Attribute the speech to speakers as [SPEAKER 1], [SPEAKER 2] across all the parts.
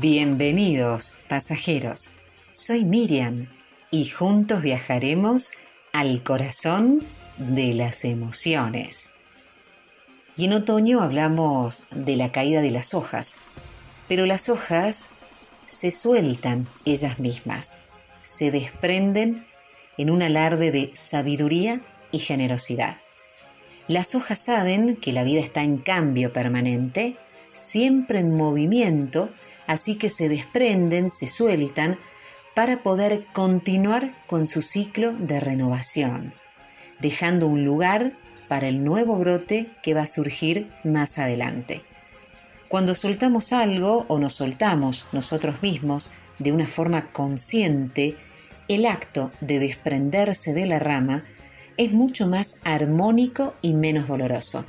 [SPEAKER 1] Bienvenidos, pasajeros. Soy Miriam y juntos viajaremos al corazón de las emociones. Y en otoño hablamos de la caída de las hojas, pero las hojas se sueltan ellas mismas, se desprenden en un alarde de sabiduría y generosidad. Las hojas saben que la vida está en cambio permanente, siempre en movimiento, así que se desprenden, se sueltan para poder continuar con su ciclo de renovación, dejando un lugar para el nuevo brote que va a surgir más adelante. Cuando soltamos algo o nos soltamos nosotros mismos de una forma consciente, el acto de desprenderse de la rama es mucho más armónico y menos doloroso.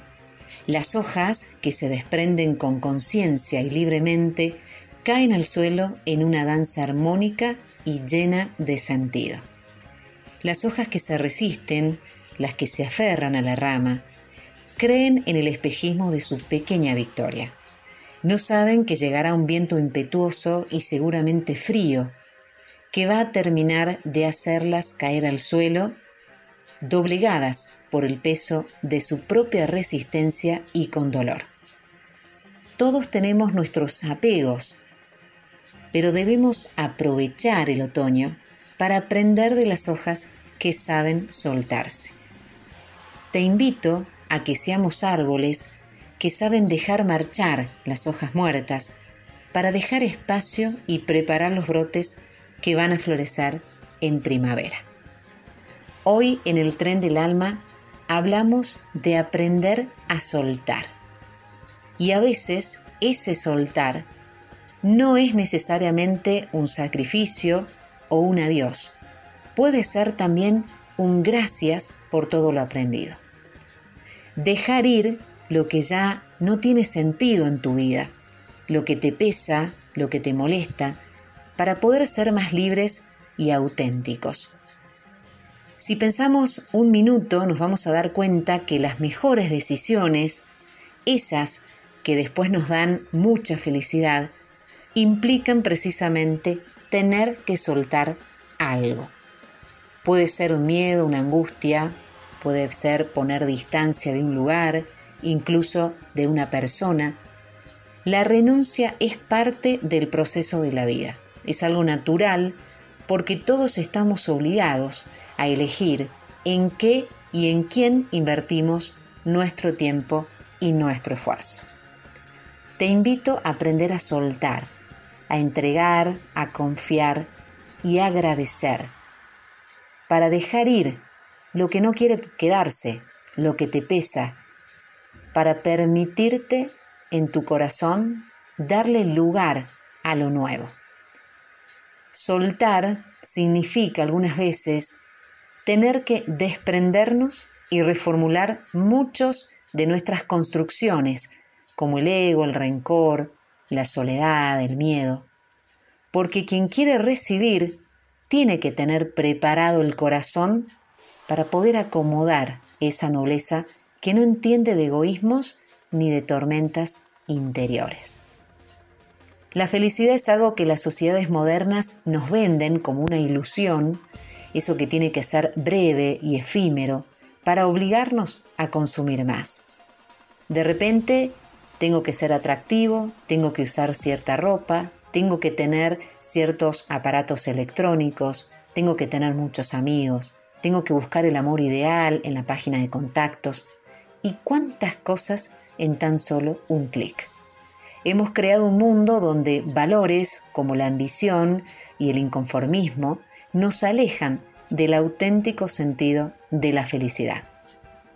[SPEAKER 1] Las hojas, que se desprenden con conciencia y libremente, caen al suelo en una danza armónica y llena de sentido. Las hojas que se resisten, las que se aferran a la rama, creen en el espejismo de su pequeña victoria. No saben que llegará un viento impetuoso y seguramente frío, que va a terminar de hacerlas caer al suelo, doblegadas por el peso de su propia resistencia y con dolor. Todos tenemos nuestros apegos pero debemos aprovechar el otoño para aprender de las hojas que saben soltarse. Te invito a que seamos árboles que saben dejar marchar las hojas muertas para dejar espacio y preparar los brotes que van a florecer en primavera. Hoy en el tren del alma hablamos de aprender a soltar. Y a veces ese soltar no es necesariamente un sacrificio o un adiós. Puede ser también un gracias por todo lo aprendido. Dejar ir lo que ya no tiene sentido en tu vida, lo que te pesa, lo que te molesta, para poder ser más libres y auténticos. Si pensamos un minuto nos vamos a dar cuenta que las mejores decisiones, esas que después nos dan mucha felicidad, implican precisamente tener que soltar algo. Puede ser un miedo, una angustia, puede ser poner distancia de un lugar, incluso de una persona. La renuncia es parte del proceso de la vida. Es algo natural porque todos estamos obligados a elegir en qué y en quién invertimos nuestro tiempo y nuestro esfuerzo. Te invito a aprender a soltar, a entregar, a confiar y agradecer, para dejar ir lo que no quiere quedarse, lo que te pesa, para permitirte en tu corazón darle lugar a lo nuevo. Soltar significa algunas veces tener que desprendernos y reformular muchos de nuestras construcciones, como el ego, el rencor, la soledad, el miedo, porque quien quiere recibir tiene que tener preparado el corazón para poder acomodar esa nobleza que no entiende de egoísmos ni de tormentas interiores. La felicidad es algo que las sociedades modernas nos venden como una ilusión, eso que tiene que ser breve y efímero, para obligarnos a consumir más. De repente tengo que ser atractivo, tengo que usar cierta ropa, tengo que tener ciertos aparatos electrónicos, tengo que tener muchos amigos, tengo que buscar el amor ideal en la página de contactos y cuántas cosas en tan solo un clic. Hemos creado un mundo donde valores como la ambición y el inconformismo nos alejan del auténtico sentido de la felicidad.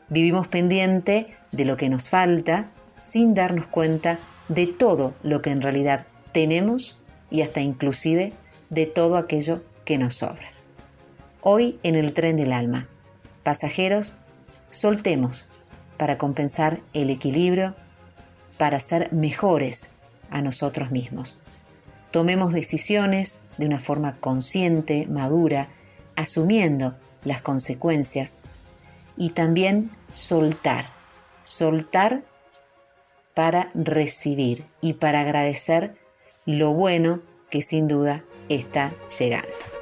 [SPEAKER 1] Vivimos pendiente de lo que nos falta sin darnos cuenta de todo lo que en realidad tenemos y hasta inclusive de todo aquello que nos sobra. Hoy en el tren del alma, pasajeros, soltemos para compensar el equilibrio, para ser mejores a nosotros mismos. Tomemos decisiones de una forma consciente, madura, asumiendo las consecuencias y también soltar, soltar para recibir y para agradecer lo bueno que sin duda está llegando.